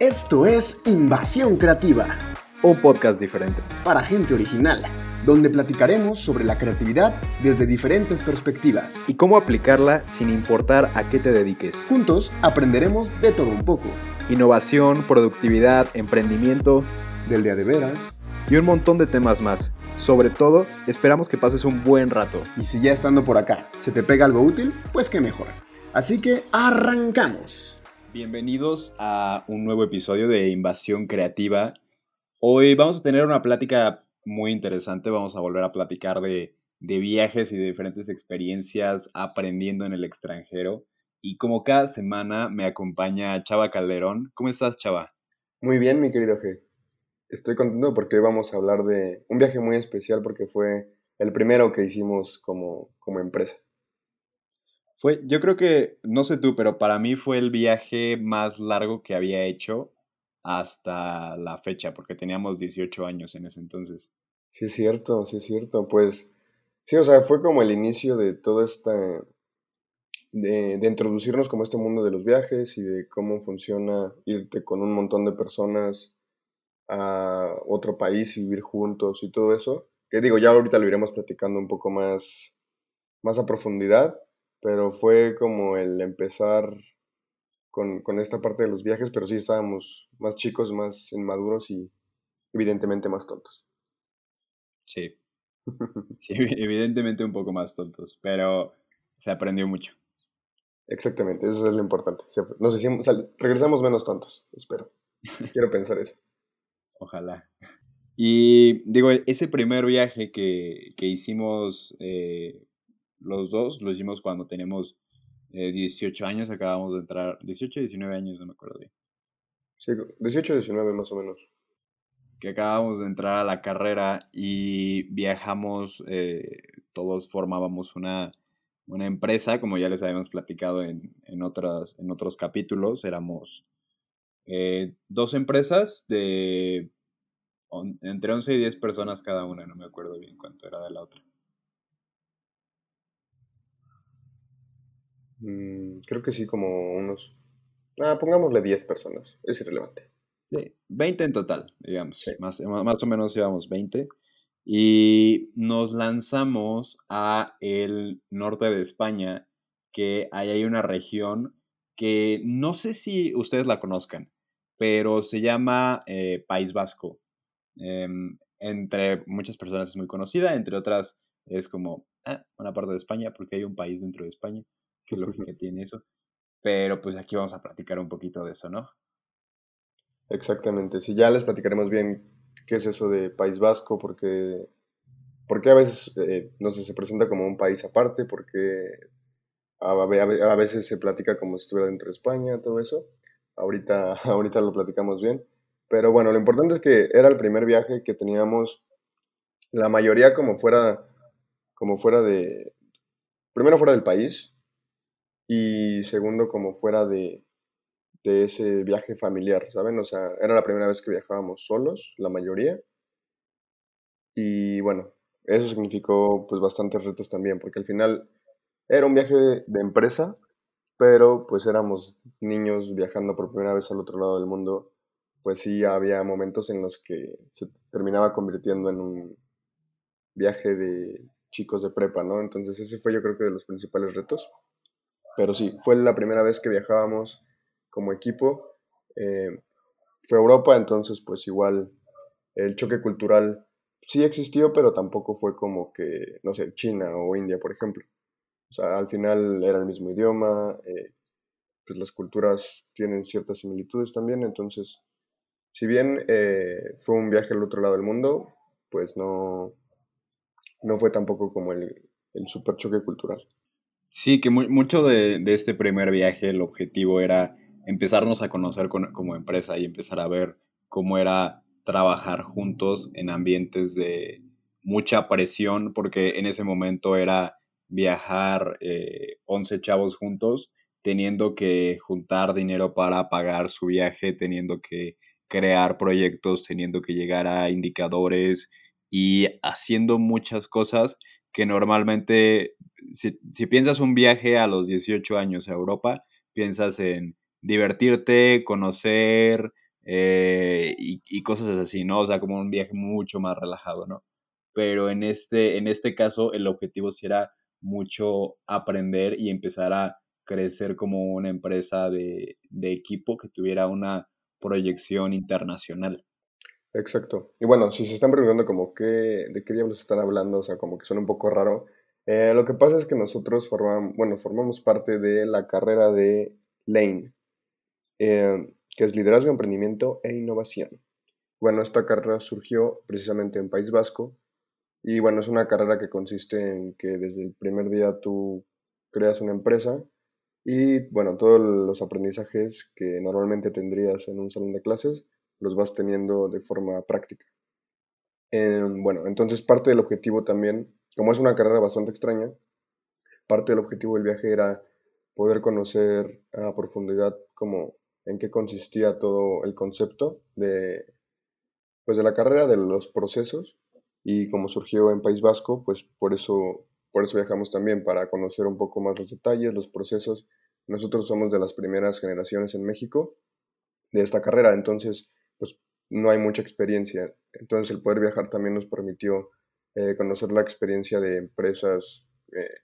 Esto es Invasión Creativa, Un podcast diferente. para gente original, donde platicaremos sobre la creatividad desde diferentes perspectivas. Y cómo aplicarla sin importar a qué te dediques. Juntos aprenderemos de todo un poco, Innovación, productividad, emprendimiento del día de veras, y un montón de temas más. Sobre todo, esperamos que pases un buen rato. y si ya estando por acá se te pega algo útil, pues qué mejor. Así que arrancamos. Bienvenidos a un nuevo episodio de Invasión Creativa. Hoy vamos a tener una plática muy interesante. Vamos a volver a platicar de, de viajes y de diferentes experiencias aprendiendo en el extranjero. Y como cada semana me acompaña Chava Calderón. ¿Cómo estás, Chava? Muy bien, mi querido G. Estoy contento porque hoy vamos a hablar de un viaje muy especial porque fue el primero que hicimos como, como empresa. Fue, yo creo que, no sé tú, pero para mí fue el viaje más largo que había hecho hasta la fecha, porque teníamos 18 años en ese entonces. Sí, es cierto, sí, es cierto. Pues sí, o sea, fue como el inicio de todo esta, de, de introducirnos como a este mundo de los viajes y de cómo funciona irte con un montón de personas a otro país y vivir juntos y todo eso. Que digo, ya ahorita lo iremos platicando un poco más, más a profundidad, pero fue como el empezar con, con esta parte de los viajes, pero sí estábamos más chicos, más inmaduros y evidentemente más tontos. Sí, sí, evidentemente un poco más tontos, pero se aprendió mucho. Exactamente, eso es lo importante. Nos hicimos, regresamos menos tontos, espero. Quiero pensar eso. Ojalá. Y digo, ese primer viaje que, que hicimos eh, los dos, lo hicimos cuando teníamos eh, 18 años, acabamos de entrar, 18, 19 años, no me acuerdo bien, Sí, 18, 19 más o menos. que acabamos de entrar a la carrera y viajamos, eh, todos formábamos una, una empresa, como ya les habíamos platicado en, en, otras, en otros capítulos, éramos eh, dos empresas de on- entre 11 y 10 personas cada una, no me acuerdo bien cuánto era de la otra. Mm, creo que sí, como unos... Ah, pongámosle 10 personas, es irrelevante. Sí, 20 en total, digamos. Sí. Más, más o menos íbamos 20. Y nos lanzamos a el norte de España, que ahí hay una región que no sé si ustedes la conozcan, pero se llama eh, País Vasco. Em, entre muchas personas es muy conocida, entre otras es como ah, una parte de España, porque hay un país dentro de España. ¿Qué lógica tiene eso? Pero pues aquí vamos a platicar un poquito de eso, ¿no? Exactamente, sí, ya les platicaremos bien qué es eso de País Vasco, porque, porque a veces, eh, no sé, se presenta como un país aparte, porque a, a- a veces se platica como si estuviera dentro de España, todo eso. Ahorita, ahorita lo platicamos bien. Pero bueno, lo importante es que era el primer viaje que teníamos, la mayoría como fuera, como fuera de, primero fuera del país y segundo como fuera de, de ese viaje familiar, ¿saben? O sea, era la primera vez que viajábamos solos, la mayoría. Y bueno, eso significó pues bastantes retos también, porque al final era un viaje de empresa, pero pues éramos niños viajando por primera vez al otro lado del mundo, pues sí había momentos en los que se terminaba convirtiendo en un viaje de chicos de prepa, ¿no? Entonces ese fue yo creo que de los principales retos. Pero sí, fue la primera vez que viajábamos como equipo. eh, fue Europa, entonces pues igual el choque cultural sí existió, pero tampoco fue como que, no sé, China o India, por ejemplo. O sea, al final era el mismo idioma, eh, pues las culturas tienen ciertas similitudes también, entonces, si bien eh, fue un viaje al otro lado del mundo, pues no, no fue tampoco como el, el super choque cultural. Sí, que mu- mucho de, de este primer viaje, el objetivo era empezarnos a conocer con- como empresa y empezar a ver cómo era trabajar juntos en ambientes de mucha presión, porque en ese momento era viajar eh, 11 chavos juntos, teniendo que juntar dinero para pagar su viaje, teniendo que crear proyectos, teniendo que llegar a indicadores y haciendo muchas cosas que normalmente, si, si piensas un viaje a los 18 años a Europa, piensas en divertirte, conocer eh, y, y, cosas así, ¿no? O sea, como un viaje mucho más relajado, ¿no? Pero en este, en este caso el objetivo sí era mucho aprender y empezar a crecer como una empresa de, de equipo que tuviera una proyección internacional. Exacto. Y bueno, si se están preguntando como qué, de qué diablos están hablando, o sea, como que suena un poco raro, eh, lo que pasa es que nosotros formamos, bueno, formamos parte de la carrera de Lane, eh, que es Liderazgo, Emprendimiento e Innovación. Bueno, esta carrera surgió precisamente en País Vasco y bueno, es una carrera que consiste en que desde el primer día tú creas una empresa y bueno, todos los aprendizajes que normalmente tendrías en un salón de clases los vas teniendo de forma práctica. Em, bueno, entonces parte del objetivo también, como es una carrera bastante extraña, parte del objetivo del viaje era poder conocer a profundidad como en qué consistía todo el concepto de, pues de la carrera, de los procesos, y como surgió en País Vasco, pues por eso, por eso viajamos también, para conocer un poco más los detalles, los procesos. Nosotros somos de las primeras generaciones en México de esta carrera, entonces pues no hay mucha experiencia. Entonces el poder viajar también nos permitió eh, conocer la experiencia de empresas eh,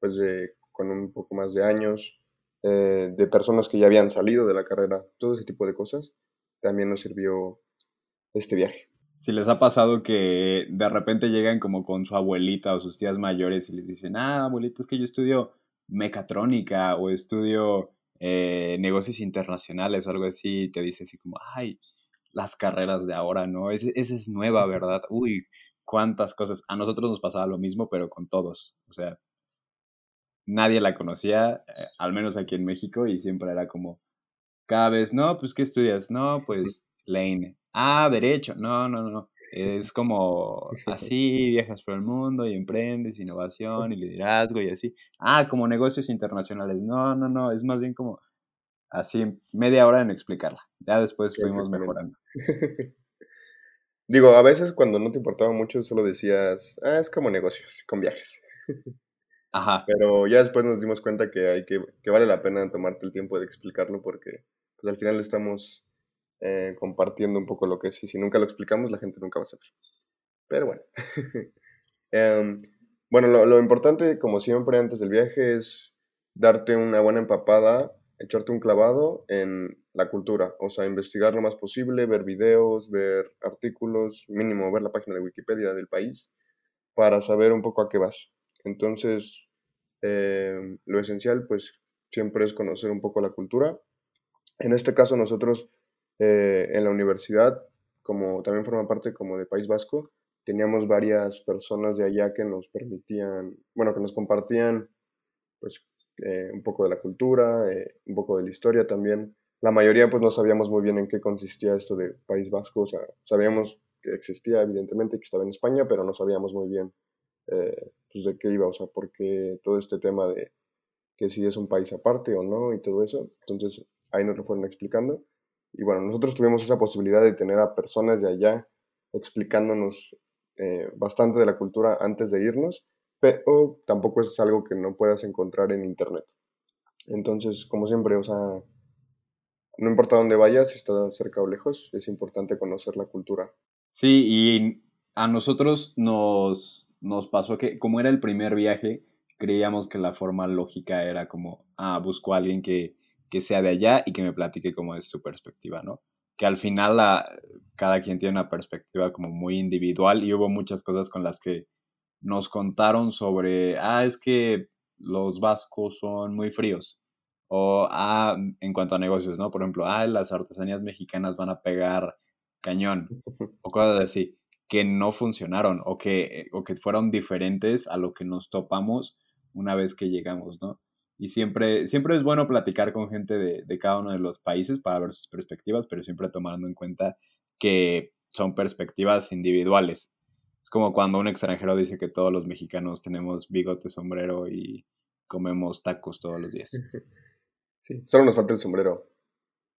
pues de, con un poco más de años, eh, de personas que ya habían salido de la carrera, todo ese tipo de cosas. También nos sirvió este viaje. Si les ha pasado que de repente llegan como con su abuelita o sus tías mayores y les dicen, ah, abuelita, es que yo estudio mecatrónica o estudio negocios internacionales o algo así, y te dice así como, ay, las carreras de ahora, ¿no? Esa es nueva, ¿verdad? Uy, cuántas cosas. A nosotros nos pasaba lo mismo, pero con todos. O sea, nadie la conocía, eh, al menos aquí en México, y siempre era como, cada vez, no, pues, ¿qué estudias? No, pues, Lane. Ah, derecho. No, no, no. Es como así, viajas por el mundo y emprendes, innovación y liderazgo y así. Ah, como negocios internacionales. No, no, no. Es más bien como así media hora en explicarla. Ya después fuimos mejorando. Digo, a veces cuando no te importaba mucho solo decías, ah, es como negocios, con viajes. Ajá. Pero ya después nos dimos cuenta que, hay que, que vale la pena tomarte el tiempo de explicarlo porque pues, al final estamos eh, compartiendo un poco lo que es y si nunca lo explicamos la gente nunca va a saber. Pero bueno. Em, bueno, lo, lo importante, como siempre, antes del viaje es darte una buena empapada echarte un clavado en la cultura, o sea, investigar lo más posible, ver videos, ver artículos, mínimo ver la página de Wikipedia del país, para saber un poco a qué vas. Entonces, eh, lo esencial, pues, siempre es conocer un poco la cultura. En este caso, nosotros eh, en la universidad, como también forma parte como de País Vasco, teníamos varias personas de allá que nos permitían, bueno, que nos compartían, pues, eh, un poco de la cultura, eh, un poco de la historia también. La mayoría pues no sabíamos muy bien en qué consistía esto de País Vasco, o sea, sabíamos que existía evidentemente, que estaba en España, pero no sabíamos muy bien pues de qué iba, o sea, porque todo este tema de que si es un país aparte o no y todo eso, entonces ahí nos lo fueron explicando. Y bueno, nosotros tuvimos esa posibilidad de tener a personas de allá explicándonos bastante de la cultura antes de irnos pero tampoco es algo que no puedas encontrar en internet. Entonces, como siempre, o sea, no importa dónde vayas, si estás cerca o lejos, es importante conocer la cultura. Sí, y a nosotros nos, nos pasó que como era el primer viaje, creíamos que la forma lógica era como, ah, busco a alguien que, que sea de allá y que me platique cómo es su perspectiva, ¿no? Que al final cada quien tiene una perspectiva como muy individual y hubo muchas cosas con las que nos contaron sobre, ah, es que los vascos son muy fríos. O, ah, en cuanto a negocios, ¿no? Por ejemplo, ah, las artesanías mexicanas van a pegar cañón. O cosas así, que no funcionaron o que, o que fueron diferentes a lo que nos topamos una vez que llegamos, ¿no? Y siempre, siempre es bueno platicar con gente de, de cada uno de los países para ver sus perspectivas, pero siempre tomando en cuenta que son perspectivas individuales es como cuando un extranjero dice que todos los mexicanos tenemos bigote, sombrero y comemos tacos todos los días. Sí, solo nos falta el sombrero.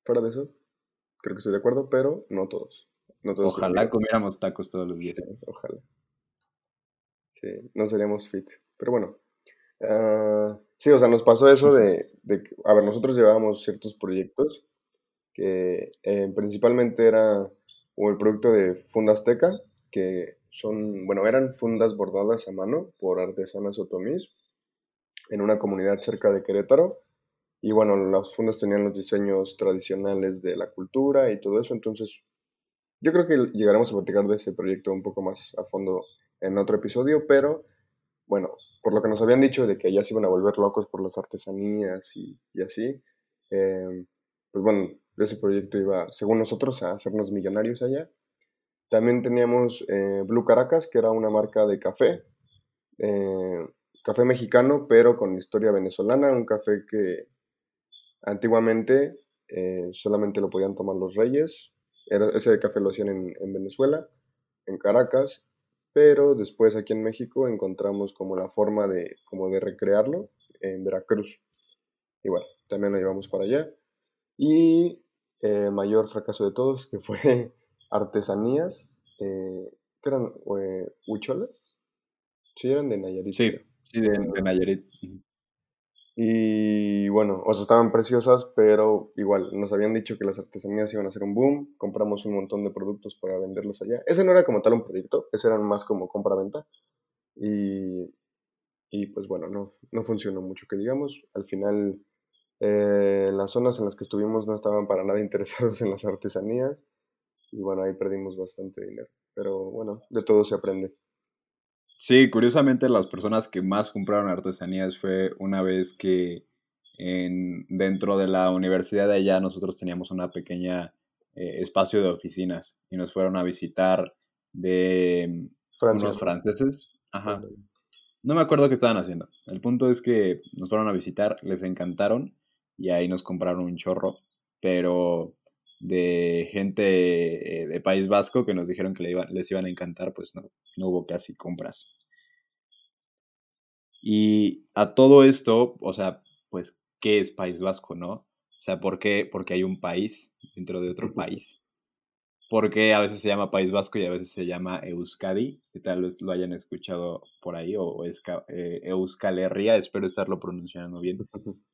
Fuera de eso, creo que estoy de acuerdo, pero no todos. no todos Ojalá comiéramos tacos todos los días. Sí, ojalá. Sí, no seríamos fit. Pero bueno. ah, sí, o sea, nos pasó eso de, de que, a ver, nosotros llevábamos ciertos proyectos que eh, principalmente era o el producto de Funda Azteca, que son, bueno, eran fundas bordadas a mano por artesanas otomís en una comunidad cerca de Querétaro. Y bueno, las fundas tenían los diseños tradicionales de la cultura y todo eso, entonces yo creo que llegaremos a platicar de ese proyecto un poco más a fondo en otro episodio, pero bueno, por lo que nos habían dicho de que ya se iban a volver locos por las artesanías y, y así, eh, pues bueno, ese proyecto iba, según nosotros, a hacernos millonarios allá. También teníamos eh, Blue Caracas, que era una marca de café, eh, café mexicano, pero con historia venezolana, un café que antiguamente eh, solamente lo podían tomar los reyes. Era, ese café lo hacían en, en Venezuela, en Caracas, pero después aquí en México encontramos como la forma de, como de recrearlo en Veracruz. Y bueno, también lo llevamos para allá. Y eh, mayor fracaso de todos, que fue artesanías, eh, que eran eh, huicholes. Sí, eran de Nayarit. Sí, sí, de, de Nayarit. Y bueno, o sea, estaban preciosas, pero igual nos habían dicho que las artesanías iban a ser un boom. Compramos un montón de productos para venderlos allá. Ese no era como tal un proyecto, ese era más como compra-venta. Y, y pues bueno, no, no funcionó mucho, que digamos. Al final, eh, las zonas en las que estuvimos no estaban para nada interesados en las artesanías. Y bueno, ahí perdimos bastante dinero. Pero bueno, de todo se aprende. Sí, curiosamente las personas que más compraron artesanías fue una vez que en, dentro de la universidad de allá nosotros teníamos una pequeña eh, espacio de oficinas y nos fueron a visitar de Francia. unos franceses. Ajá. No me acuerdo qué estaban haciendo. El punto es que nos fueron a visitar, les encantaron y ahí nos compraron un chorro, pero de gente eh, de País Vasco que nos dijeron que le iba- les iban a encantar, pues no, no hubo casi compras. Y a todo esto, o sea, pues, ¿qué es País Vasco, no? O sea, ¿por qué? Porque hay un país dentro de otro país. Porque a veces se llama País Vasco y a veces se llama Euskadi, que tal vez lo hayan escuchado por ahí, o, o Esca- eh, Euskal Herria, espero estarlo pronunciando bien.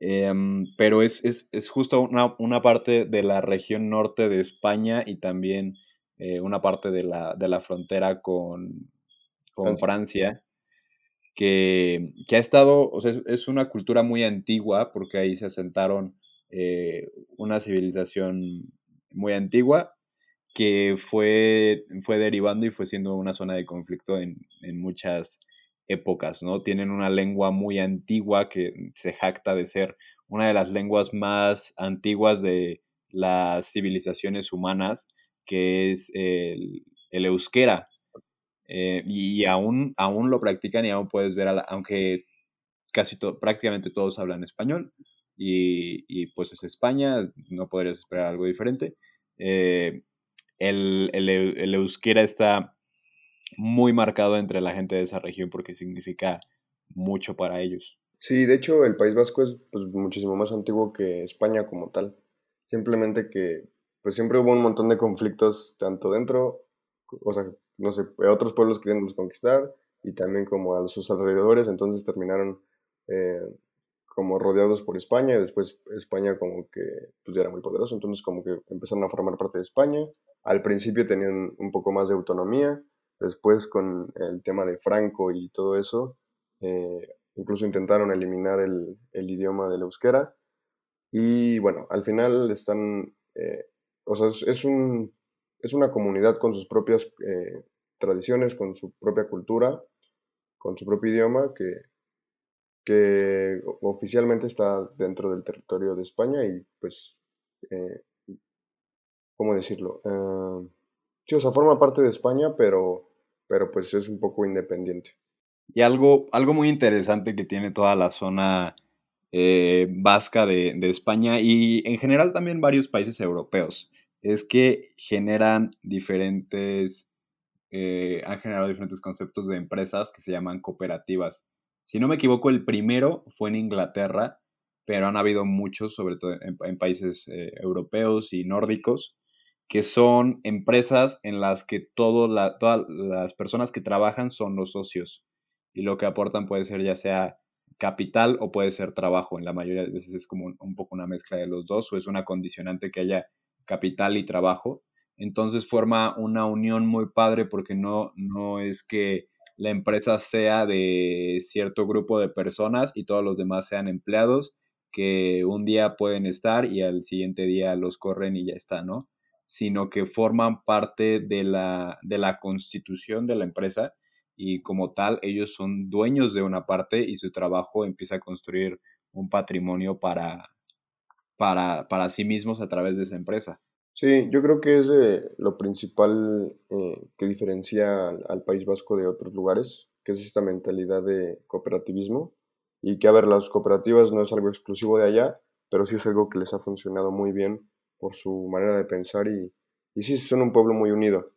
Em, pero es, es, es justo una, una parte de la región norte de España y también eh, una parte de la, de la frontera con, con Francia. Francia, que, que ha estado, o sea, es, es una cultura muy antigua porque ahí se asentaron eh, una civilización muy antigua que fue, fue derivando y fue siendo una zona de conflicto en, en muchas épocas, ¿no? Tienen una lengua muy antigua que se jacta de ser una de las lenguas más antiguas de las civilizaciones humanas, que es el, el euskera. Eh, y, aún, aún lo practican y aún puedes ver, a la- aunque casi prácticamente todos hablan español y, y, pues es España, no podrías esperar algo diferente. Eh, el, el euskera está muy marcado entre la gente de esa región porque significa mucho para ellos. Sí, de hecho el País Vasco es pues, muchísimo más antiguo que España como tal. Simplemente que pues siempre hubo un montón de conflictos tanto dentro, o sea, no sé, otros pueblos queriéndolos conquistar y también como a sus alrededores, entonces terminaron eh, como rodeados por España y después España como que pues ya era muy poderoso, entonces como que empezaron a formar parte de España. Al principio tenían un poco más de autonomía, después con el tema de Franco y todo eso, eh, incluso intentaron eliminar el, el idioma del euskera. Y bueno, al final están, eh, o sea, es, es un, es una comunidad con sus propias eh, tradiciones, con su propia cultura, con su propio idioma, que, que oficialmente está dentro del territorio de España y pues, ¿cómo decirlo? Eh, sí, o sea, forma parte de España, pero, pero pues es un poco independiente. Y algo, algo muy interesante que tiene toda la zona eh, vasca de, de España y en general también varios países europeos es que generan diferentes, eh, han generado diferentes conceptos de empresas que se llaman cooperativas. Si no me equivoco, el primero fue en Inglaterra, pero han habido muchos, sobre todo en, países eh, europeos y nórdicos, que son empresas en las que todas las personas que trabajan son los socios y lo que aportan puede ser ya sea capital o puede ser trabajo. En la mayoría de veces es como un, poco una mezcla de los dos o es una condicionante que haya capital y trabajo. Entonces forma una unión muy padre porque no, no es que la empresa sea de cierto grupo de personas y todos los demás sean empleados que un día pueden estar y al siguiente día los corren y ya está, ¿no? Sino que forman parte de la, de la constitución de la empresa y como tal ellos son dueños de una parte y su trabajo empieza a construir un patrimonio para, para, para sí mismos a través de esa empresa. Sí, yo creo que es lo principal eh, que diferencia al, País Vasco de otros lugares, que es esta mentalidad de cooperativismo y que, a ver, las cooperativas no es algo exclusivo de allá, pero sí es algo que les ha funcionado muy bien por su manera de pensar y, y sí son un pueblo muy unido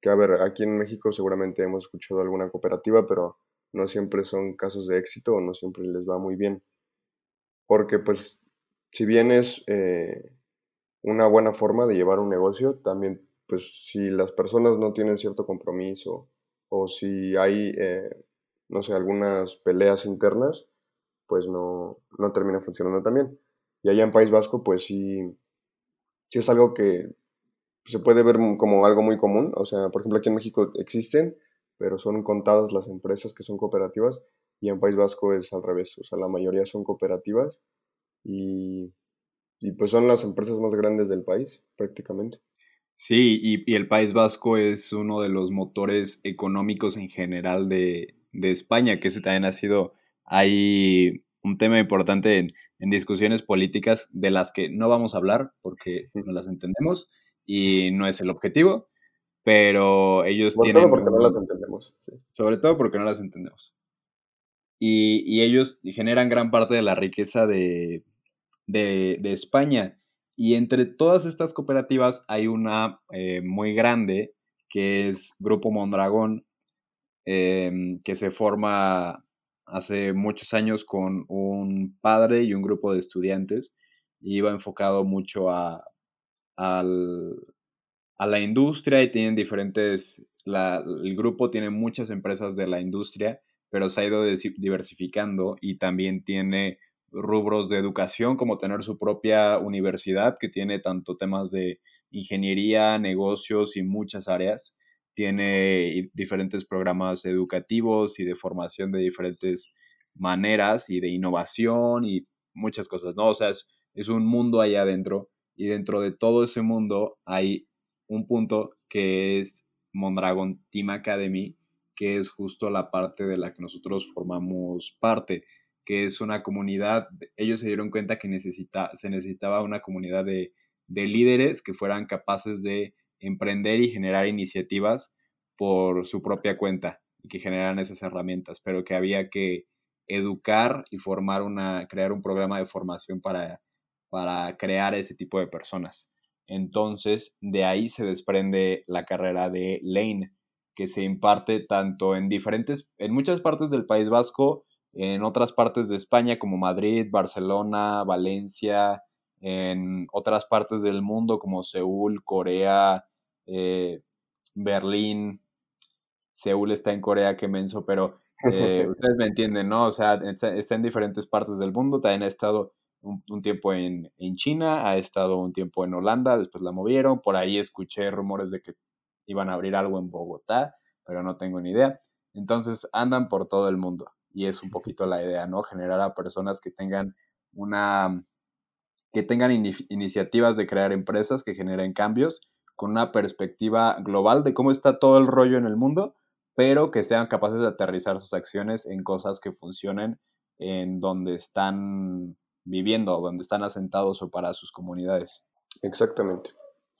que a ver, aquí en México seguramente hemos escuchado alguna cooperativa, pero no siempre son casos de éxito o no siempre les va muy bien. Porque pues si bien es eh, una buena forma de llevar un negocio, también pues si las personas no tienen cierto compromiso o si hay, eh, no sé, algunas peleas internas, pues no, no termina funcionando también. Y allá en País Vasco, pues sí, sí es algo que se puede ver como algo muy común. O sea, por ejemplo, aquí en México existen, pero son contadas las empresas que son cooperativas y en País Vasco es al revés. O sea, la mayoría son cooperativas y, y pues son las empresas más grandes del país prácticamente. Sí, y, y, el País Vasco es uno de los motores económicos en general de, de España, que ese también ha sido, hay un tema importante en, en, discusiones políticas de las que no vamos a hablar porque no las entendemos, y no es el objetivo, pero ellos sobre tienen... Todo porque no las entendemos. Sobre todo porque no las entendemos. Y, y, ellos generan gran parte de la riqueza de, de, de, España. Y entre todas estas cooperativas hay una eh, muy grande que es Grupo Mondragón, em, que se forma hace muchos años con un padre y un grupo de estudiantes y iba enfocado mucho a al, a la industria y tienen diferentes, la, el grupo tiene muchas empresas de la industria, pero se ha ido diversificando y también tiene rubros de educación como tener su propia universidad que tiene tanto temas de ingeniería, negocios y muchas áreas. Tiene diferentes programas educativos y de formación de diferentes maneras y de innovación y muchas cosas, ¿no? O sea, es, un mundo allá adentro y dentro de todo ese mundo hay un punto que es Mondragon Team Academy, que es justo la parte de la que nosotros formamos parte, que es una comunidad, ellos se dieron cuenta que necesita, se necesitaba una comunidad de, de líderes que fueran capaces de emprender y generar iniciativas por su propia cuenta y que generaran esas herramientas, pero que había que educar y formar una, crear un programa de formación para para crear ese tipo de personas. Entonces, de ahí se desprende la carrera de Lane, que se imparte tanto en diferentes, en muchas partes del País Vasco, en otras partes de España como Madrid, Barcelona, Valencia, en otras partes del mundo como Seúl, Corea, eh, Berlín. Seúl está en Corea, qué menso, pero eh, ustedes me entienden, ¿no? O sea, está en diferentes partes del mundo, también ha estado un, tiempo en, China, ha estado un tiempo en Holanda, después la movieron, por ahí escuché rumores de que iban a abrir algo en Bogotá, pero no tengo ni idea. Entonces andan por todo el mundo y es un poquito la idea, ¿no? Generar a personas que tengan una que tengan iniciativas de crear empresas que generen cambios con una perspectiva global de cómo está todo el rollo en el mundo, pero que sean capaces de aterrizar sus acciones en cosas que funcionen en donde están viviendo, donde están asentados o para sus comunidades. Exactamente.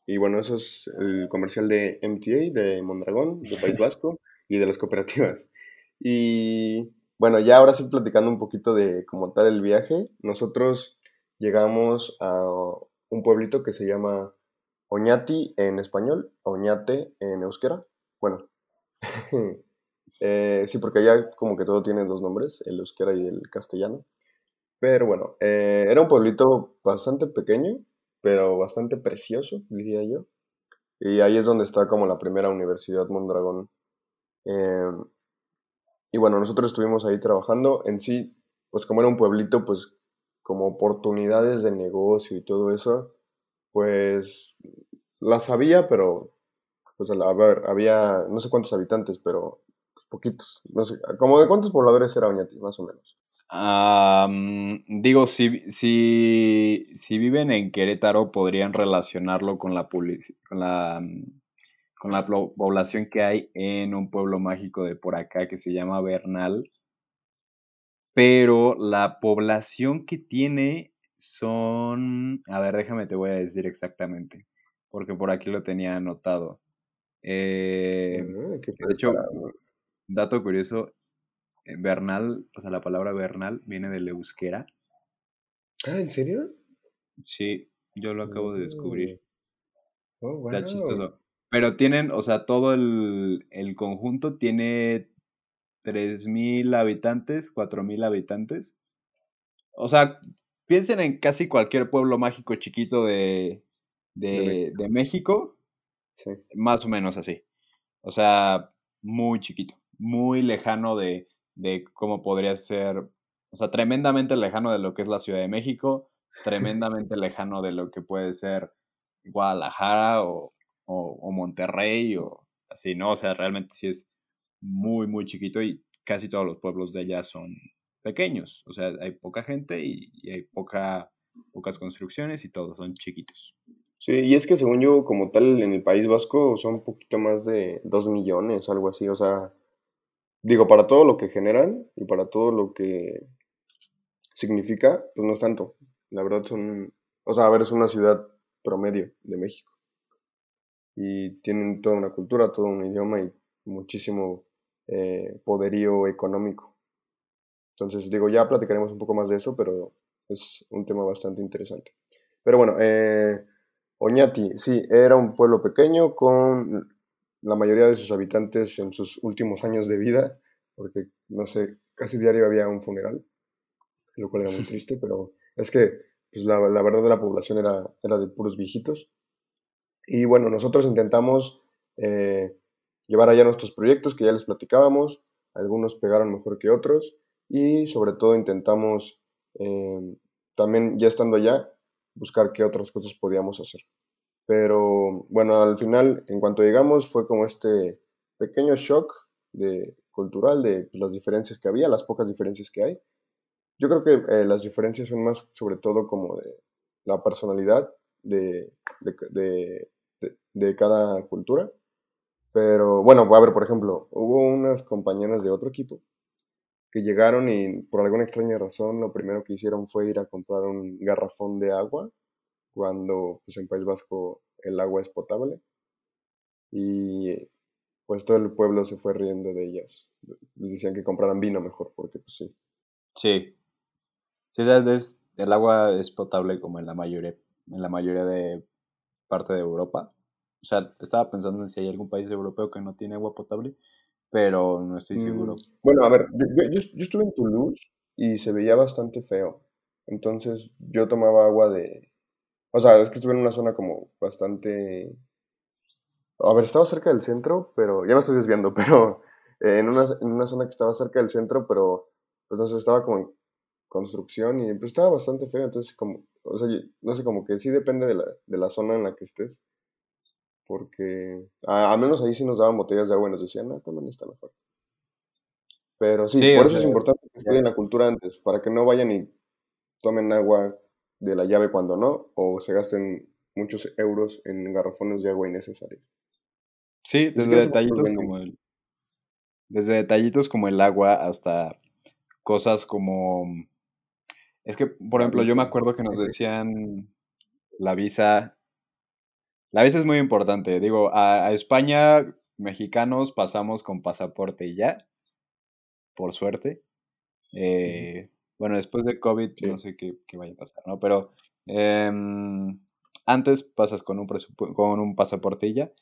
Y bueno, eso es el comercial de MTA, de Mondragón, de País Vasco y de las cooperativas. Y bueno, ya ahora sí platicando un poquito de cómo tal el viaje, nosotros llegamos a un pueblito que se llama Oñati en español, Oñate en euskera. Bueno, eh, sí, porque allá como que todo tiene dos nombres, el euskera y el castellano. Pero bueno, eh, era un pueblito bastante pequeño, pero bastante precioso, diría yo. Y ahí es donde está como la primera universidad Mondragón. Em, y bueno, nosotros estuvimos ahí trabajando. En sí, pues como era un pueblito, pues como oportunidades de negocio y todo eso, pues las había, pero pues a ver, había no sé cuántos habitantes, pero pues, poquitos. No sé, como de cuántos pobladores era Oñati, más o menos. digo, si, si, si, viven en Querétaro, podrían relacionarlo con la, con la, con la población que hay en un pueblo mágico de por acá que se llama Bernal. Pero la población que tiene son, a ver, déjame te voy a decir exactamente, porque por aquí lo tenía anotado. Eh, ah, de hecho, dato curioso, eh, Bernal, o sea, la palabra Bernal viene del euskera. Ah, ¿en serio? Sí, yo lo acabo de descubrir. Oh, Está chistoso. Pero tienen, o sea, todo el, el conjunto tiene 3.000 habitantes, 4.000 habitantes. O sea, piensen en casi cualquier pueblo mágico chiquito de, de, México. Más o menos así. O sea, muy chiquito, muy lejano de, de cómo podría ser, o sea, tremendamente lejano de lo que es la Ciudad de México, tremendamente lejano de lo que puede ser Guadalajara o, o, Monterrey o así, ¿no? O sea, realmente sí es muy, muy chiquito y casi todos los pueblos de allá son pequeños. O sea, hay poca gente y, hay poca, pocas construcciones y todos son chiquitos. Sí, y es que según yo, como tal, en el País Vasco son un poquito más de 2 millones, algo así. O sea, digo, para todo lo que generan y para todo lo que significa, pues no es tanto. La verdad son, o sea, a ver, es una ciudad promedio de México. Y tienen toda una cultura, todo un idioma y muchísimo eh, poderío económico. Entonces, digo, ya platicaremos un poco más de eso, pero es un tema bastante interesante. Pero bueno, eh, Oñati, sí, era un pueblo pequeño con la mayoría de sus habitantes en sus últimos años de vida, porque, no sé, casi diario había un funeral, lo cual era muy triste, pero es que pues, la, la, verdad de la población era, era de puros viejitos. Y bueno, nosotros intentamos eh, llevar allá nuestros proyectos que ya les platicábamos, algunos pegaron mejor que otros y sobre todo intentamos eh, también ya estando allá buscar qué otras cosas podíamos hacer. Pero bueno, al final, en cuanto llegamos, fue como este pequeño shock de, cultural de pues, las diferencias que había, las pocas diferencias que hay. Yo creo que eh, las diferencias son más sobre todo como de la personalidad de, de, de cada cultura pero bueno, a ver, por ejemplo, hubo unas compañeras de otro equipo que llegaron y por alguna extraña razón lo primero que hicieron fue ir a comprar un garrafón de agua cuando pues en País Vasco el agua es potable y pues todo el pueblo se fue riendo de ellas. Les decían que compraran vino mejor porque pues sí. Sí. Sí, es, el agua es potable como en la mayoría en la mayoría de parte de Europa. O sea, estaba pensando en si hay algún país europeo que no tiene agua potable, pero no estoy seguro. Mm, bueno, a ver, yo, estuve en Toulouse y se veía bastante feo. Entonces yo tomaba agua de... O sea, es que estuve en una zona como bastante... A ver, estaba cerca del centro, pero ya me estoy desviando, pero en, una, en una zona que estaba cerca del centro, pero pues no sé, estaba como en construcción y pues estaba bastante feo. Entonces, como, o sea, no sé, como que sí depende de la, de la zona en la que estés porque al menos ahí sí nos daban botellas de agua y nos decían, no, también está mejor. Pero sí, por eso es importante que estudien la cultura antes, para que no vayan y tomen agua de la llave cuando no, o se gasten muchos euros en garrafones de agua innecesarios. Sí, desde detallitos como el, desde detallitos como el agua hasta cosas como es que, por ejemplo, yo me acuerdo que nos decían la visa la visa es muy importante. Digo, a, España, mexicanos pasamos con pasaporte y ya, por suerte. Eh, bueno, después de COVID, no sé qué, vaya a pasar, ¿no? Pero em, antes pasas con un, con un pasaporte y ya.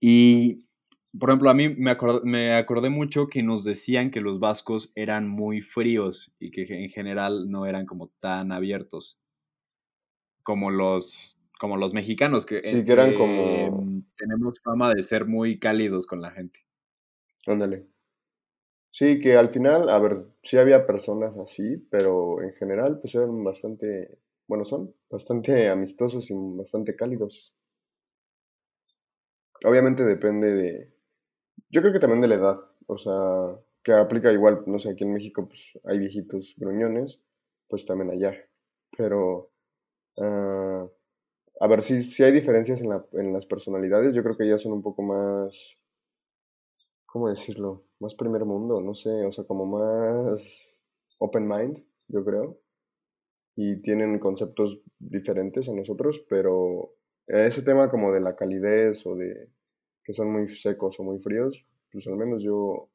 Y, por ejemplo, a mí me, me acordé mucho que nos decían que los vascos eran muy fríos y que en general no eran como tan abiertos como los como los mexicanos que, sí, que eran como tenemos fama de ser muy cálidos con la gente. Ándale. Sí, que al final, a ver, sí había personas así, pero en general pues eran bastante, bueno, son bastante amistosos y bastante cálidos. Obviamente depende de, yo creo que también de la edad, o sea, que aplica igual, no sé, aquí en México pues hay viejitos gruñones, pues también allá, pero, ah, a ver, si sí hay diferencias en, la, en las personalidades, yo creo que ya son un poco más ¿cómo decirlo? Más primer mundo, no sé, o sea, como más open mind, yo creo. Y tienen conceptos diferentes a nosotros, pero ese tema como de la calidez o de que son muy secos o muy fríos, pues al menos yo,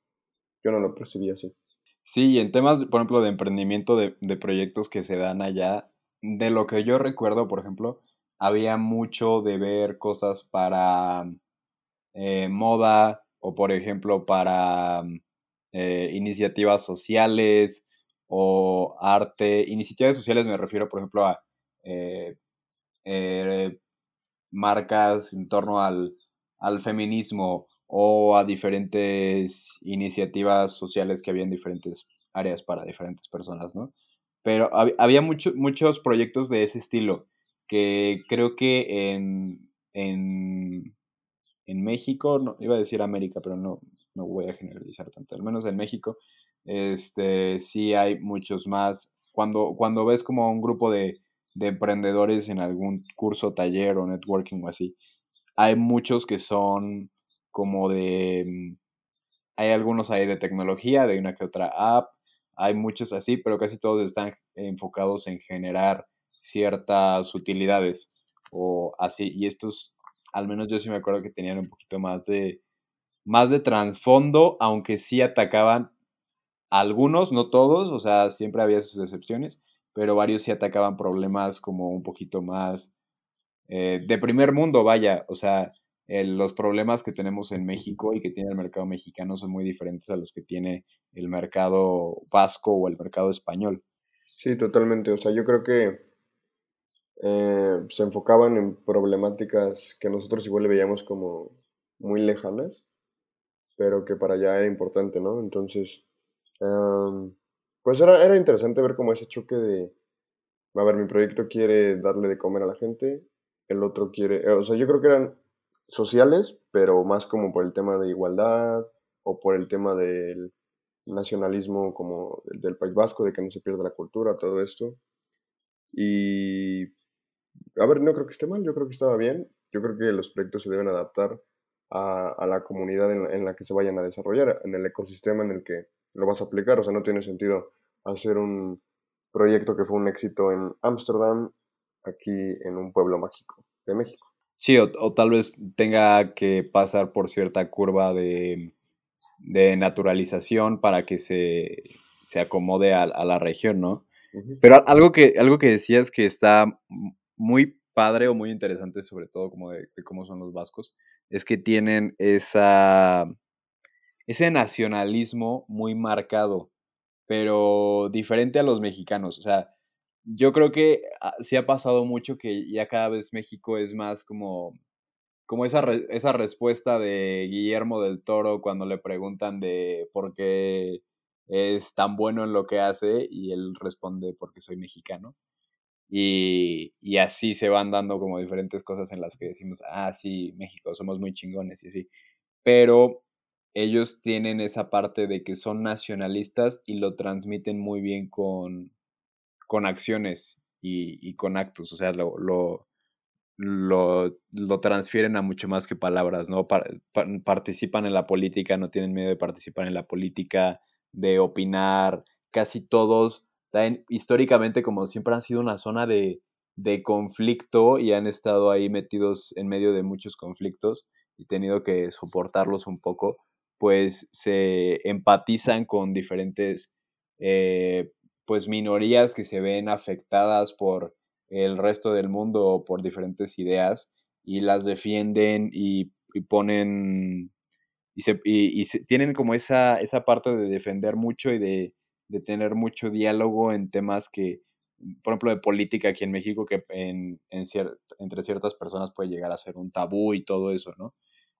yo no lo percibí así. Sí, y en temas, por ejemplo, de emprendimiento de, de proyectos que se dan allá, de lo que yo recuerdo, por ejemplo, había mucho de ver cosas para eh, moda, o por ejemplo para mm, eh, iniciativas sociales o arte. Iniciativas sociales me refiero, por ejemplo, a eh, marcas en torno al, al, feminismo o a diferentes iniciativas sociales que había en diferentes áreas para diferentes personas, ¿no? Pero había muchos proyectos de ese estilo que creo que en, en en México, no, iba a decir América, pero no, no voy a generalizar tanto, al menos en México, este, sí hay muchos más. Cuando, cuando ves como un grupo de, de emprendedores en algún curso, taller o networking o así, hay muchos que son como de, mm, hay algunos ahí de tecnología, de una que otra app, hay muchos así, pero casi todos están enfocados en generar ciertas utilidades o así, y estos al menos yo sí me acuerdo que tenían un poquito más de, más de trasfondo, aunque sí atacaban algunos, no todos, o sea, siempre había sus excepciones, pero varios sí atacaban problemas como un poquito más eh, de primer mundo, vaya, o sea, los problemas que tenemos en México y que tiene el mercado mexicano son muy diferentes a los que tiene el mercado vasco o el mercado español. Sí, totalmente, o sea, yo creo que eh, se enfocaban en problemáticas que nosotros igual le veíamos como muy lejanas, pero que para allá era importante, ¿no? Entonces, pues era, era interesante ver como ese choque de, a ver, mi proyecto quiere darle de comer a la gente, el otro quiere, eh, o sea, yo creo que eran sociales, pero más como por el tema de igualdad o por el tema del nacionalismo como del País Vasco, de que no se pierda la cultura, todo esto. Y a ver, no creo que esté mal, yo creo que estaba bien. Yo creo que los proyectos se deben adaptar a, la comunidad en, la que se vayan a desarrollar, en el ecosistema en el que lo vas a aplicar. O sea, no tiene sentido hacer un proyecto que fue un éxito en Ámsterdam, aquí en un pueblo mágico de México. Sí, o, tal vez tenga que pasar por cierta curva de, naturalización para que se, acomode a, la región, ¿no? Pero algo que, algo que decías que está muy padre o muy interesante, sobre todo como de, cómo son los vascos, es que tienen esa, ese nacionalismo muy marcado, pero diferente a los mexicanos. O sea, yo creo que ah, sí ha pasado mucho que ya cada vez México es más como, como esa, esa respuesta de Guillermo del Toro cuando le preguntan de por qué es tan bueno en lo que hace y él responde porque soy mexicano. Y, y, así se van dando como diferentes cosas en las que decimos, ah, sí, México, somos muy chingones y así. Pero ellos tienen esa parte de que son nacionalistas y lo transmiten muy bien con, con acciones y, y con actos, o sea, lo, lo, lo, lo, transfieren a mucho más que palabras, ¿no? participan en la política, no tienen miedo de participar en la política, de opinar, casi todos históricamente como siempre han sido una zona de, de conflicto y han estado ahí metidos en medio de muchos conflictos y tenido que soportarlos un poco, pues se empatizan con diferentes eh, pues minorías que se ven afectadas por el resto del mundo o por diferentes ideas y las defienden y, ponen y, se, y, tienen como esa, esa parte de defender mucho y de de tener mucho diálogo en temas que por ejemplo, de política aquí en México, que en, entre ciertas personas puede llegar a ser un tabú y todo eso, ¿no?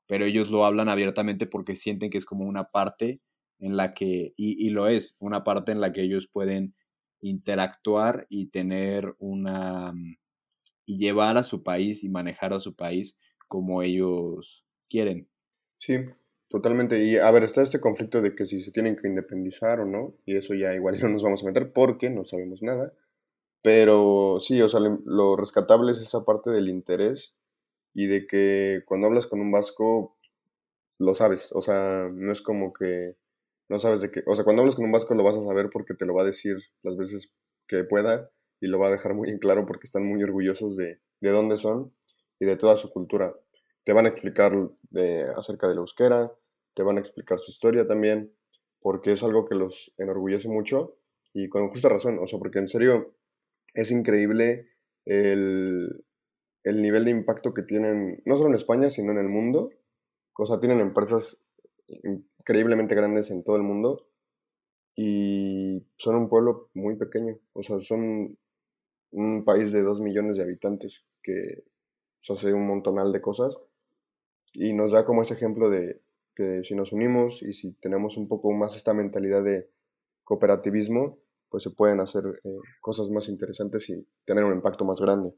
Pero ellos lo hablan abiertamente porque sienten que es como una parte en la que, y, y lo es, una parte en la que ellos pueden interactuar y tener una, y llevar a su país y manejar a su país como ellos quieren. Sí, totalmente. Y a ver, está este conflicto de que si se tienen que independizar o no, y eso ya igual no nos vamos a meter porque no sabemos nada. Pero sí, o sea, lo rescatable es esa parte del interés y de que cuando hablas con un vasco, lo sabes. O sea, no es como que no sabes de qué. O sea, cuando hablas con un vasco lo vas a saber porque te lo va a decir las veces que pueda y lo va a dejar muy en claro porque están muy orgullosos de, de dónde son y de toda su cultura. Te van a explicar de, acerca de la euskera, te van a explicar su historia también, porque es algo que los enorgullece mucho y con justa razón. O sea, porque en serio, es increíble el, nivel de impacto que tienen, no solo en España, sino en el mundo. O sea, tienen empresas increíblemente grandes en todo el mundo y son un pueblo muy pequeño. O sea, son un país de dos millones de habitantes que hace un montonal de cosas y nos da como ese ejemplo de que si nos unimos y si tenemos un poco más esta mentalidad de cooperativismo, pues se pueden hacer eh, cosas más interesantes y tener un impacto más grande.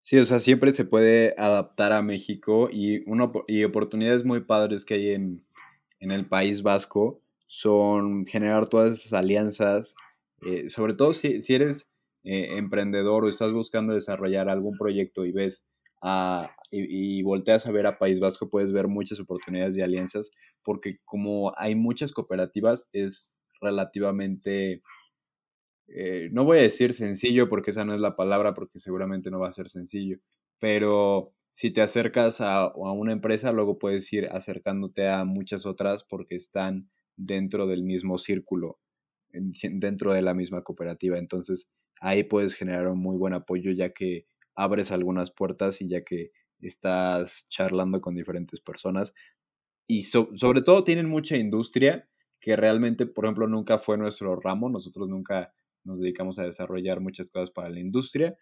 Sí, o sea, siempre se puede adaptar a México y, uno, y oportunidades muy padres que hay en, en el País Vasco son generar todas esas alianzas, eh, sobre todo si, si eres eh, emprendedor o estás buscando desarrollar algún proyecto y ves a, y, y, volteas a ver a País Vasco, puedes ver muchas oportunidades de alianzas, porque como hay muchas cooperativas, es relativamente eh, no voy a decir sencillo porque esa no es la palabra, porque seguramente no va a ser sencillo, pero si te acercas a, a, una empresa, luego puedes ir acercándote a muchas otras porque están dentro del mismo círculo, dentro de la misma cooperativa. Entonces ahí puedes generar un muy buen apoyo ya que abres algunas puertas y ya que estás charlando con diferentes personas. Y sobre todo tienen mucha industria que realmente, por ejemplo, nunca fue nuestro ramo. Nosotros nunca nos dedicamos a desarrollar muchas cosas para la industria,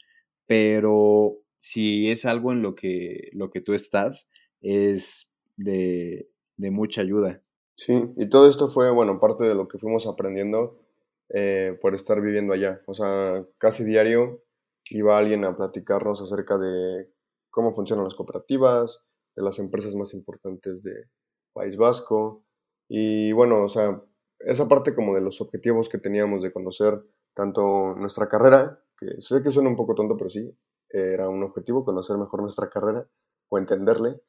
pero si es algo en lo que, lo que tú estás, es de, de mucha ayuda. Sí, y todo esto fue, bueno, parte de lo que fuimos aprendiendo eh, por estar viviendo allá. O sea, casi diario iba alguien a platicarnos acerca de cómo funcionan las cooperativas, de las empresas más importantes de País Vasco. Y bueno, o sea, esa parte como de los objetivos que teníamos de conocer tanto nuestra carrera, que sé que suena un poco tonto, pero sí, era un objetivo, conocer mejor nuestra carrera o entenderle.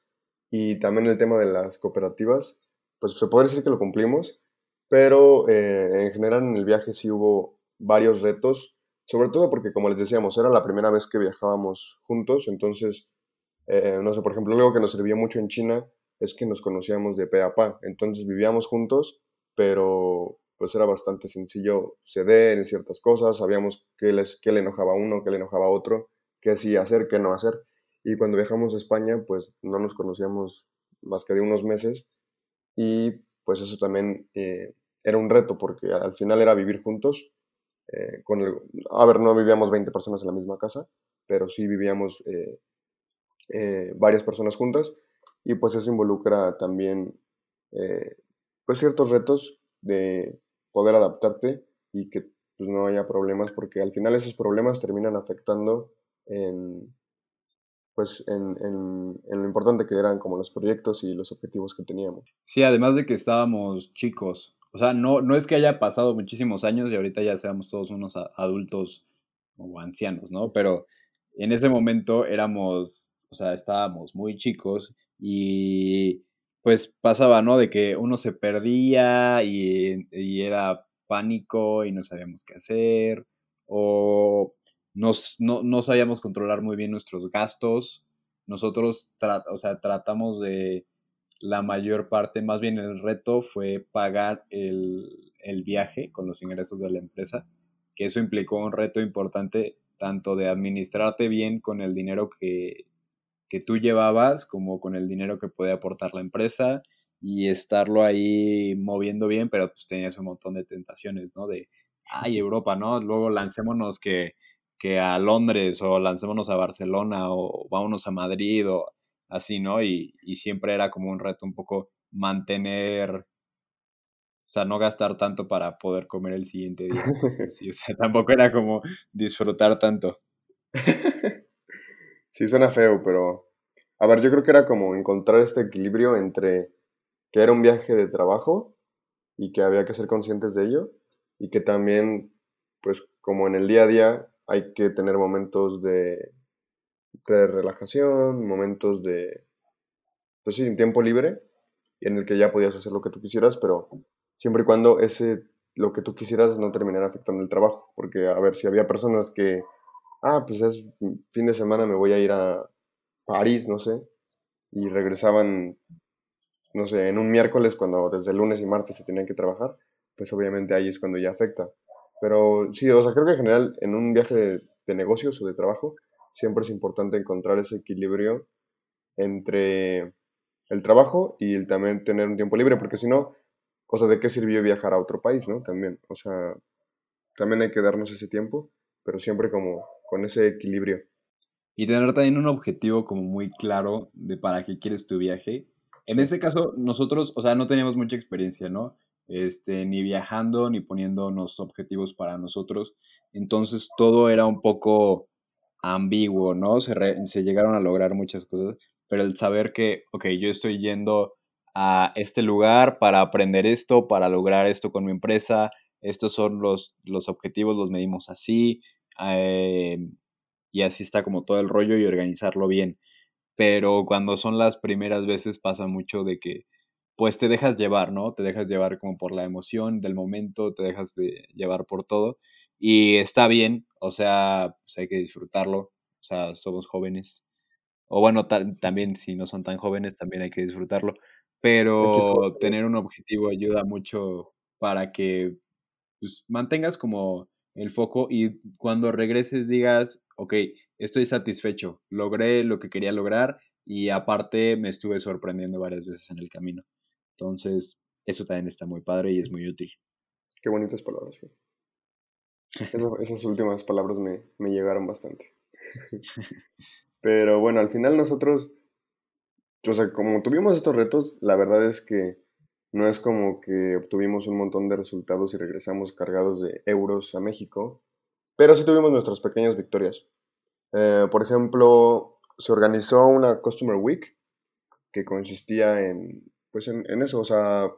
Y también el tema de las cooperativas, pues se puede decir que lo cumplimos, pero eh, en general en el viaje sí hubo varios retos, sobre todo porque, como les decíamos, era la primera vez que viajábamos juntos, entonces, eh, no sé, por ejemplo, algo que nos sirvió mucho en China es que nos conocíamos de pe a pa, entonces vivíamos juntos, pero pues era bastante sencillo ceder en ciertas cosas, sabíamos qué, les, qué le enojaba a uno, qué le enojaba a otro, qué sí hacer, qué no hacer. Y cuando viajamos a España, pues no nos conocíamos más que de unos meses y pues eso también eh, era un reto porque al final era vivir juntos. Eh, con el, a ver, no vivíamos 20 personas en la misma casa, pero sí vivíamos eh, varias personas juntas y pues eso involucra también pues ciertos retos de poder adaptarte y que pues, no haya problemas, porque al final esos problemas terminan afectando en, pues, en, en, en, lo importante que eran como los proyectos y los objetivos que teníamos. Sí, además de que estábamos chicos, o sea, no, no es que haya pasado muchísimos años y ahorita ya seamos todos unos adultos o ancianos, ¿no? Pero en ese momento éramos, o sea, estábamos muy chicos y pues pasaba, ¿no? De que uno se perdía y, era pánico y no sabíamos qué hacer, o nos, no, no, sabíamos controlar muy bien nuestros gastos. Nosotros, o sea, tratamos de la mayor parte, más bien el reto fue pagar el, el viaje con los ingresos de la empresa, que eso implicó un reto importante tanto de administrarte bien con el dinero que, que tú llevabas como con el dinero que puede aportar la empresa y estarlo ahí moviendo bien, pero pues tenías un montón de tentaciones, ¿no? De, ay, Europa, ¿no? Luego lancémonos que que a Londres o lancémonos a Barcelona o vámonos a Madrid o así, ¿no? Y, y siempre era como un reto un poco mantener, o sea, no gastar tanto para poder comer el siguiente día. O sea, tampoco era como disfrutar tanto. sí, suena feo, pero a ver, yo creo que era como encontrar este equilibrio entre que era un viaje de trabajo y que había que ser conscientes de ello y que también, pues como en el día a día, hay que tener momentos de, de relajación, momentos de, pues sí, tiempo libre en el que ya podías hacer lo que tú quisieras, pero siempre y cuando ese, lo que tú quisieras no terminara afectando el trabajo, porque a ver, si había personas que, ah, pues es fin de semana, me voy a ir a París, no sé, y regresaban, no sé, en un miércoles cuando desde lunes y martes se tenían que trabajar, pues obviamente ahí es cuando ya afecta. Pero sí, o sea, creo que en general en un viaje de negocios o de trabajo siempre es importante encontrar ese equilibrio entre el trabajo y el también tener un tiempo libre, porque si no, o sea, ¿de qué sirvió viajar a otro país, no? También, o sea, también hay que darnos ese tiempo, pero siempre como con ese equilibrio y tener también un objetivo como muy claro de para qué quieres tu viaje. En este caso, nosotros, o sea, no teníamos mucha experiencia, ¿no? Este, ni viajando, ni poniéndonos objetivos para nosotros. Entonces, todo era un poco ambiguo, ¿no? Se, se llegaron a lograr muchas cosas, pero el saber que, ok, yo estoy yendo a este lugar para aprender esto, para lograr esto con mi empresa, estos son los, los objetivos, los medimos así, eh, y así está como todo el rollo y organizarlo bien. Pero cuando son las primeras veces pasa mucho de que pues te dejas llevar, ¿no? Te dejas llevar como por la emoción del momento, te dejas de llevar por todo y está bien, o sea, pues hay que disfrutarlo, o sea, somos jóvenes. O bueno, también si no son tan jóvenes, también hay que disfrutarlo. Pero tener un objetivo ayuda mucho para que pues, mantengas como el foco y cuando regreses digas, ok, estoy satisfecho, logré lo que quería lograr y aparte me estuve sorprendiendo varias veces en el camino. Entonces, eso también está muy padre y es muy útil. Qué bonitas palabras. esas últimas palabras me, me llegaron bastante. Pero bueno, al final nosotros, o sea, como tuvimos estos retos, la verdad es que no es como que obtuvimos un montón de resultados y regresamos cargados de euros a México, pero sí tuvimos nuestras pequeñas victorias. Eh, por ejemplo, se organizó una Customer Week que consistía en, pues en, eso, o sea,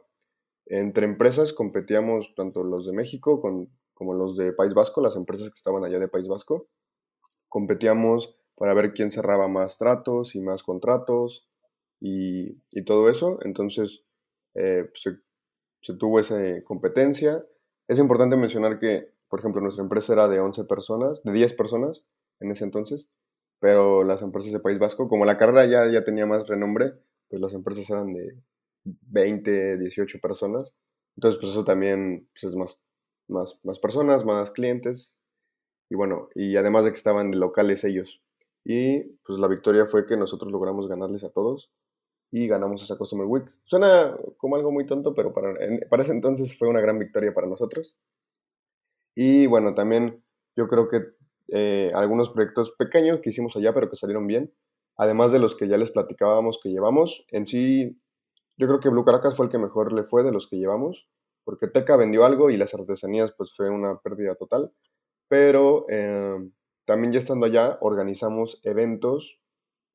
entre empresas competíamos tanto los de México como los de País Vasco, las empresas que estaban allá de País Vasco. Competíamos para ver quién cerraba más tratos y más contratos y, y todo eso. Entonces, eh, se, tuvo esa competencia. Es importante mencionar que, por ejemplo, nuestra empresa era de 11 personas, de 10 personas en ese entonces, pero las empresas de País Vasco, como la carrera ya, ya tenía más renombre, pues las empresas eran de 20, 18 personas. Entonces, pues eso también pues es más, más, más personas, más clientes. Y bueno, y además de que estaban locales ellos. Y pues la victoria fue que nosotros logramos ganarles a todos y ganamos esa Customer Week. Suena como algo muy tonto, pero para, para ese entonces fue una gran victoria para nosotros. Y bueno, también yo creo que eh, algunos proyectos pequeños que hicimos allá, pero que salieron bien, además de los que ya les platicábamos que llevamos. En sí, yo creo que Blue Caracas fue el que mejor le fue de los que llevamos, porque Teca vendió algo y las artesanías pues fue una pérdida total. Pero eh, también ya estando allá, organizamos eventos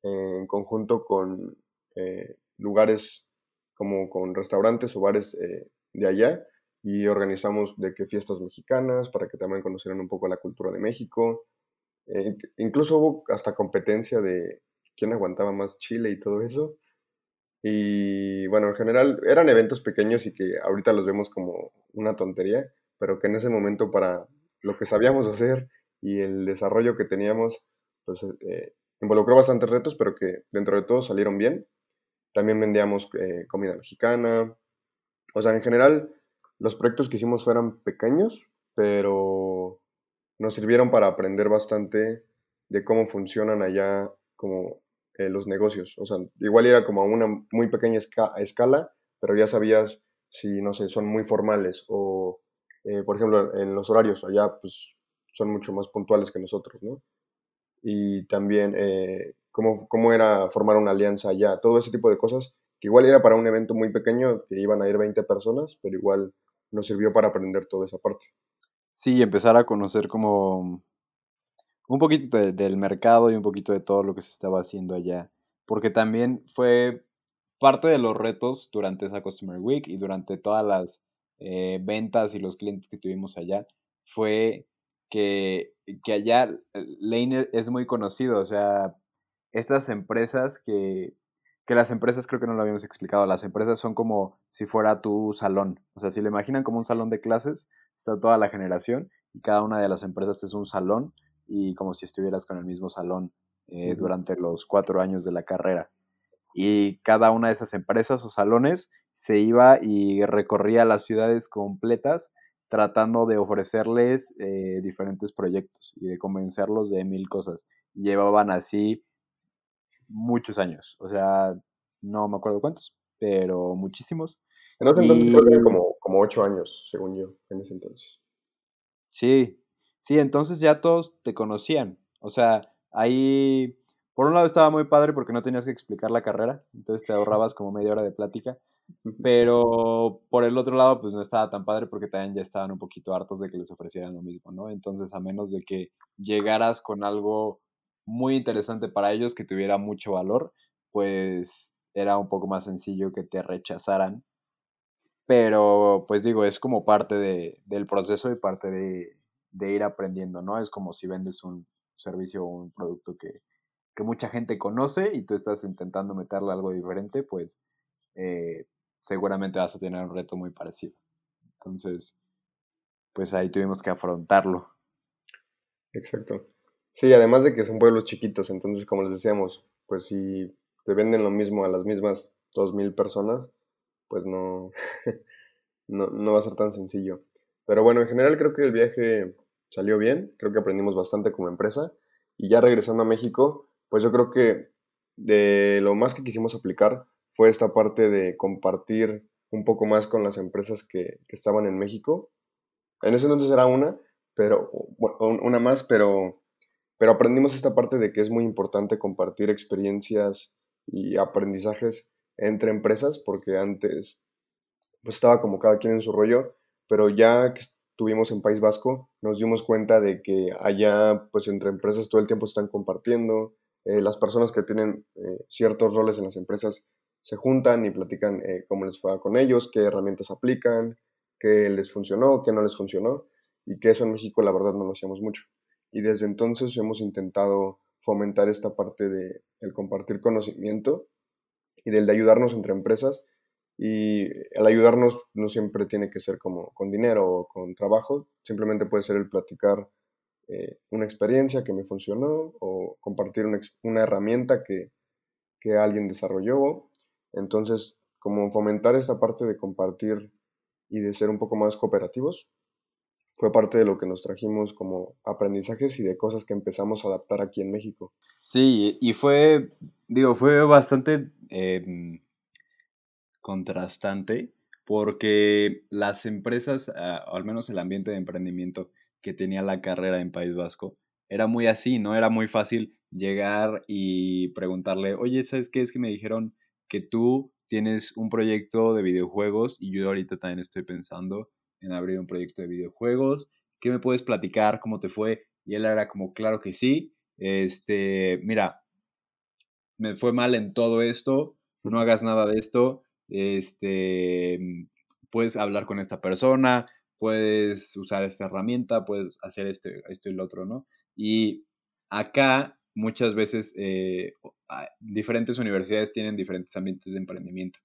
en conjunto con eh, lugares como con restaurantes o bares eh, de allá y organizamos de que fiestas mexicanas para que también conocieran un poco la cultura de México. Eh, incluso hubo hasta competencia de quién aguantaba más chile y todo eso. Y bueno, en general eran eventos pequeños y que ahorita los vemos como una tontería, pero que en ese momento para lo que sabíamos hacer y el desarrollo que teníamos, pues involucró bastantes retos, pero que dentro de todo salieron bien. También vendíamos eh, comida mexicana. O sea, en general, los proyectos que hicimos fueron pequeños, pero nos sirvieron para aprender bastante de cómo funcionan allá como eh, los negocios. O sea, igual era como una muy pequeña escala, pero ya sabías si, no sé, son muy formales o, eh, por ejemplo, en los horarios. Allá, pues, son mucho más puntuales que nosotros, ¿no? Y también eh, cómo, cómo era formar una alianza allá, todo ese tipo de cosas, que igual era para un evento muy pequeño, que iban a ir 20 personas, pero igual nos sirvió para aprender toda esa parte. Sí, empezar a conocer como un poquito del mercado y un poquito de todo lo que se estaba haciendo allá. Porque también fue parte de los retos durante esa Customer Week y durante todas las eh, ventas y los clientes que tuvimos allá, fue que, que allá Lane es muy conocido. O sea, estas empresas que, que las empresas creo que no lo habíamos explicado, las empresas son como si fuera tu salón. O sea, si lo imaginan como un salón de clases, está toda la generación y cada una de las empresas es un salón y como si estuvieras con el mismo salón eh, durante los cuatro años de la carrera. Y cada una de esas empresas o salones se iba y recorría las ciudades completas tratando de ofrecerles eh, diferentes proyectos y de convencerlos de mil cosas. Llevaban así muchos años, o sea, no me acuerdo cuántos, pero muchísimos. En ese entonces creo que como, como ocho años, según yo, en ese entonces. Sí, sí, entonces ya todos te conocían. O sea, ahí, por un lado estaba muy padre porque no tenías que explicar la carrera, entonces te ahorrabas como media hora de plática. Pero por el otro lado, pues no estaba tan padre porque también ya estaban un poquito hartos de que les ofrecieran lo mismo, ¿no? Entonces, a menos de que llegaras con algo muy interesante para ellos, que tuviera mucho valor, pues era un poco más sencillo que te rechazaran. Pero, pues digo, es como parte de, del proceso y parte de, de, ir aprendiendo, ¿no? Es como si vendes un servicio o un producto que, que mucha gente conoce y tú estás intentando meterle algo diferente, pues eh, seguramente vas a tener un reto muy parecido. Entonces, pues ahí tuvimos que afrontarlo. Exacto. Sí, además de que son pueblos chiquitos, entonces como les decíamos, pues si te venden lo mismo a las mismas dos mil personas, pues no, no, no va a ser tan sencillo. Pero bueno, en general creo que el viaje salió bien, creo que aprendimos bastante como empresa y ya regresando a México, pues yo creo que de lo más que quisimos aplicar fue esta parte de compartir un poco más con las empresas que, estaban en México. En ese entonces era una, pero una más, pero pero aprendimos esta parte de que es muy importante compartir experiencias y aprendizajes entre empresas, porque antes pues estaba como cada quien en su rollo, pero ya que estuvimos en País Vasco, nos dimos cuenta de que allá pues entre empresas todo el tiempo están compartiendo, eh, las personas que tienen eh, ciertos roles en las empresas se juntan y platican eh, cómo les fue con ellos, qué herramientas aplican, qué les funcionó, qué no les funcionó, y que eso en México la verdad no lo hacíamos mucho. Y desde entonces hemos intentado fomentar esta parte de el compartir conocimiento y del de ayudarnos entre empresas y el ayudarnos no siempre tiene que ser como con dinero o con trabajo, simplemente puede ser el platicar eh, una experiencia que me funcionó o compartir una, herramienta que, que alguien desarrolló. Entonces, como fomentar esta parte de compartir y de ser un poco más cooperativos, fue parte de lo que nos trajimos como aprendizajes y de cosas que empezamos a adaptar aquí en México. Sí, y fue, digo, fue bastante em, contrastante porque las empresas, ah, o al menos el ambiente de emprendimiento que tenía la carrera en País Vasco, era muy así, ¿no? Era muy fácil llegar y preguntarle, oye, ¿sabes qué? Es que me dijeron que tú tienes un proyecto de videojuegos y yo ahorita también estoy pensando en abrir un proyecto de videojuegos. ¿Qué me puedes platicar? ¿Cómo te fue? Y él era como, claro que sí. Este, mira, me fue mal en todo esto, no hagas nada de esto. Este, puedes hablar con esta persona, puedes usar esta herramienta, puedes hacer este, esto y lo otro, ¿no? Y acá muchas veces eh, diferentes universidades tienen diferentes ambientes de emprendimiento.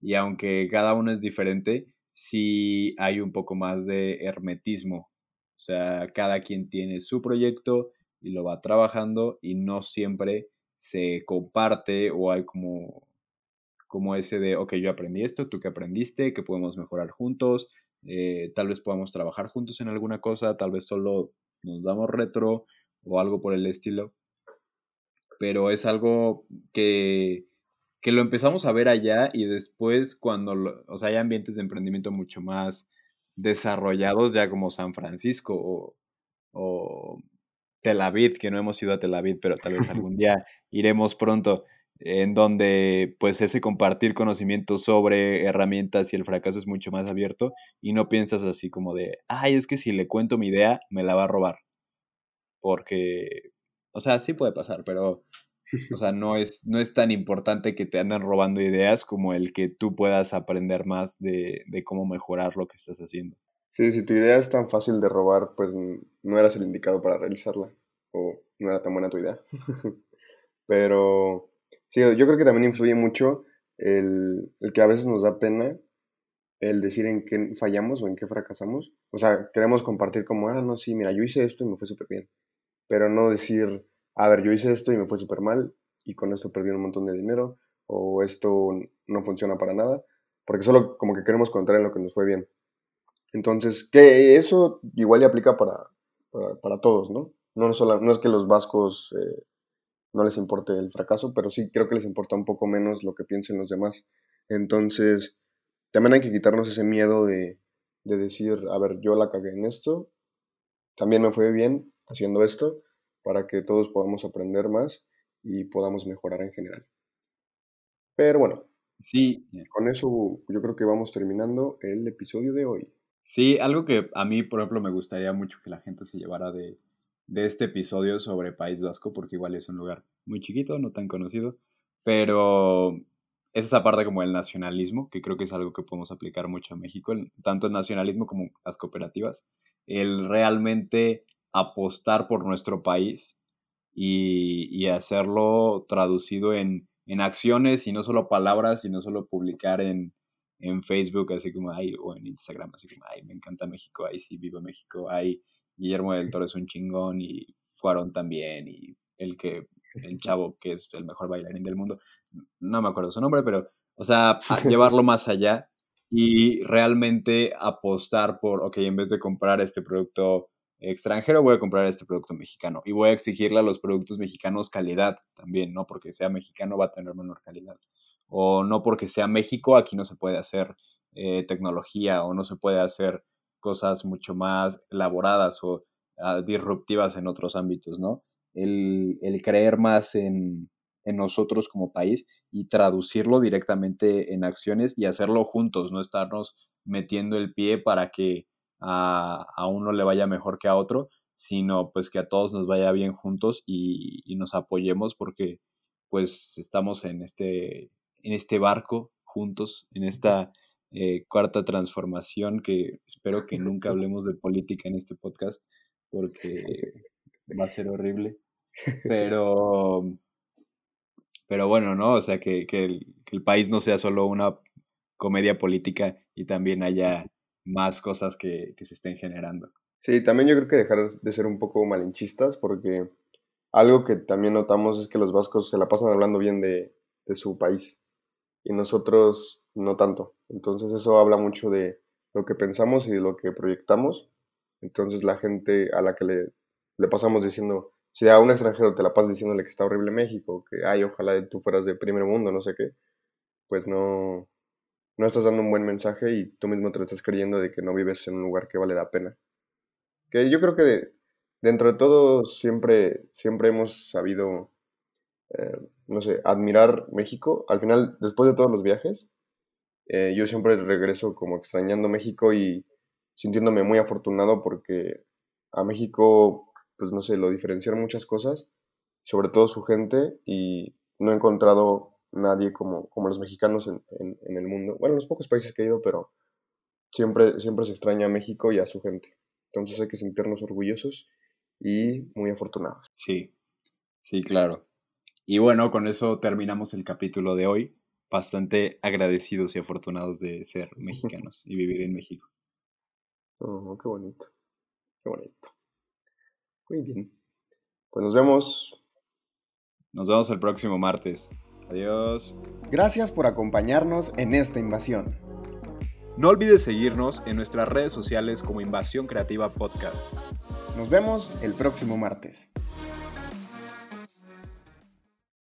Y aunque cada uno es diferente, si hay un poco más de hermetismo. O sea, cada quien tiene su proyecto y lo va trabajando y no siempre se comparte o hay como, como ese de, ok, yo aprendí esto, tú que aprendiste, que podemos mejorar juntos, eh, tal vez podamos trabajar juntos en alguna cosa, tal vez solo nos damos retro o algo por el estilo. Pero es algo que que lo empezamos a ver allá y después cuando, o sea, hay ambientes de emprendimiento mucho más desarrollados, ya como San Francisco o, o Tel Aviv, que no hemos ido a Tel Aviv, pero tal vez algún día iremos pronto, en donde pues ese compartir conocimiento sobre herramientas y el fracaso es mucho más abierto y no piensas así como de, ay, es que si le cuento mi idea, me la va a robar. Porque, o sea, sí puede pasar, pero, o sea, no es, no es tan importante que te anden robando ideas como el que tú puedas aprender más de, de cómo mejorar lo que estás haciendo. Sí, si tu idea es tan fácil de robar, pues no eras el indicado para realizarla. O no era tan buena tu idea. Pero sí, yo creo que también influye mucho el, el, que a veces nos da pena el decir en qué fallamos o en qué fracasamos. O sea, queremos compartir como, ah, no, sí, mira, yo hice esto y me fue súper bien. Pero no decir, a ver, yo hice esto y me fue súper mal y con esto perdí un montón de dinero o esto no funciona para nada. Porque solo como que queremos contar en lo que nos fue bien. Entonces, que eso igual le aplica para, para, todos, ¿no? No, solo, no es que los vascos eh, no les importe el fracaso, pero sí creo que les importa un poco menos lo que piensen los demás. Entonces, también hay que quitarnos ese miedo de, de decir, a ver, yo la cagué en esto, también me fue bien haciendo esto, para que todos podamos aprender más y podamos mejorar en general. Pero bueno, sí. con eso yo creo que vamos terminando el episodio de hoy. Sí, algo que a mí, por ejemplo, me gustaría mucho que la gente se llevara de, de este episodio sobre País Vasco, porque igual es un lugar muy chiquito, no tan conocido, pero es esa parte como el nacionalismo, que creo que es algo que podemos aplicar mucho a México, tanto el nacionalismo como las cooperativas, el realmente apostar por nuestro país y, y hacerlo traducido en, en acciones y no solo palabras y no solo publicar en, en Facebook, así como, ay, o en Instagram, así como, ay, me encanta México, ay, sí, vivo México, ay, Guillermo del Toro es un chingón y fueron también y el que, el chavo que es el mejor bailarín del mundo, no me acuerdo su nombre, pero, o sea, llevarlo más allá y realmente apostar por, ok, en vez de comprar este producto extranjero, voy a comprar este producto mexicano y voy a exigirle a los productos mexicanos calidad también, ¿no? Porque sea mexicano va a tener menor calidad o no porque sea México, aquí no se puede hacer eh, tecnología o no se puede hacer cosas mucho más elaboradas o ah, disruptivas en otros ámbitos, ¿no? El, creer más en, nosotros como país y traducirlo directamente en acciones y hacerlo juntos, no estarnos metiendo el pie para que a, uno le vaya mejor que a otro, sino pues que a todos nos vaya bien juntos y, y nos apoyemos porque pues estamos en este en este barco juntos, en esta eh, cuarta transformación que espero que nunca hablemos de política en este podcast porque va a ser horrible. Pero, pero bueno, ¿no? O sea, que, el, país no sea solo una comedia política y también haya más cosas que, que se estén generando. Sí, también yo creo que dejar de ser un poco malinchistas porque algo que también notamos es que los vascos se la pasan hablando bien de, de su país y nosotros no tanto. Entonces eso habla mucho de lo que pensamos y de lo que proyectamos. Entonces la gente a la que le, le pasamos diciendo, si a un extranjero te la pasas diciéndole que está horrible México, que ay, ojalá tú fueras de primer mundo, no sé qué, pues no, no estás dando un buen mensaje y tú mismo te estás creyendo de que no vives en un lugar que vale la pena. Que yo creo que dentro de todo siempre, siempre hemos sabido eh, no sé, admirar México. Al final, después de todos los viajes, eh, yo siempre regreso como extrañando México y sintiéndome muy afortunado porque a México, pues no sé, lo diferencian muchas cosas, sobre todo su gente, y no he encontrado nadie como, como los mexicanos en, en, el mundo. Bueno, en los pocos países que he ido, pero siempre, siempre se extraña a México y a su gente. Entonces hay que sentirnos orgullosos y muy afortunados. Sí, sí, claro. Y bueno, con eso terminamos el capítulo de hoy. Bastante agradecidos y afortunados de ser mexicanos y vivir en México. Oh, qué bonito. Qué bonito. Muy bien. Pues nos vemos. Nos vemos el próximo martes. Adiós. Gracias por acompañarnos en esta invasión. No olvides seguirnos en nuestras redes sociales como Invasión Creativa Podcast. Nos vemos el próximo martes.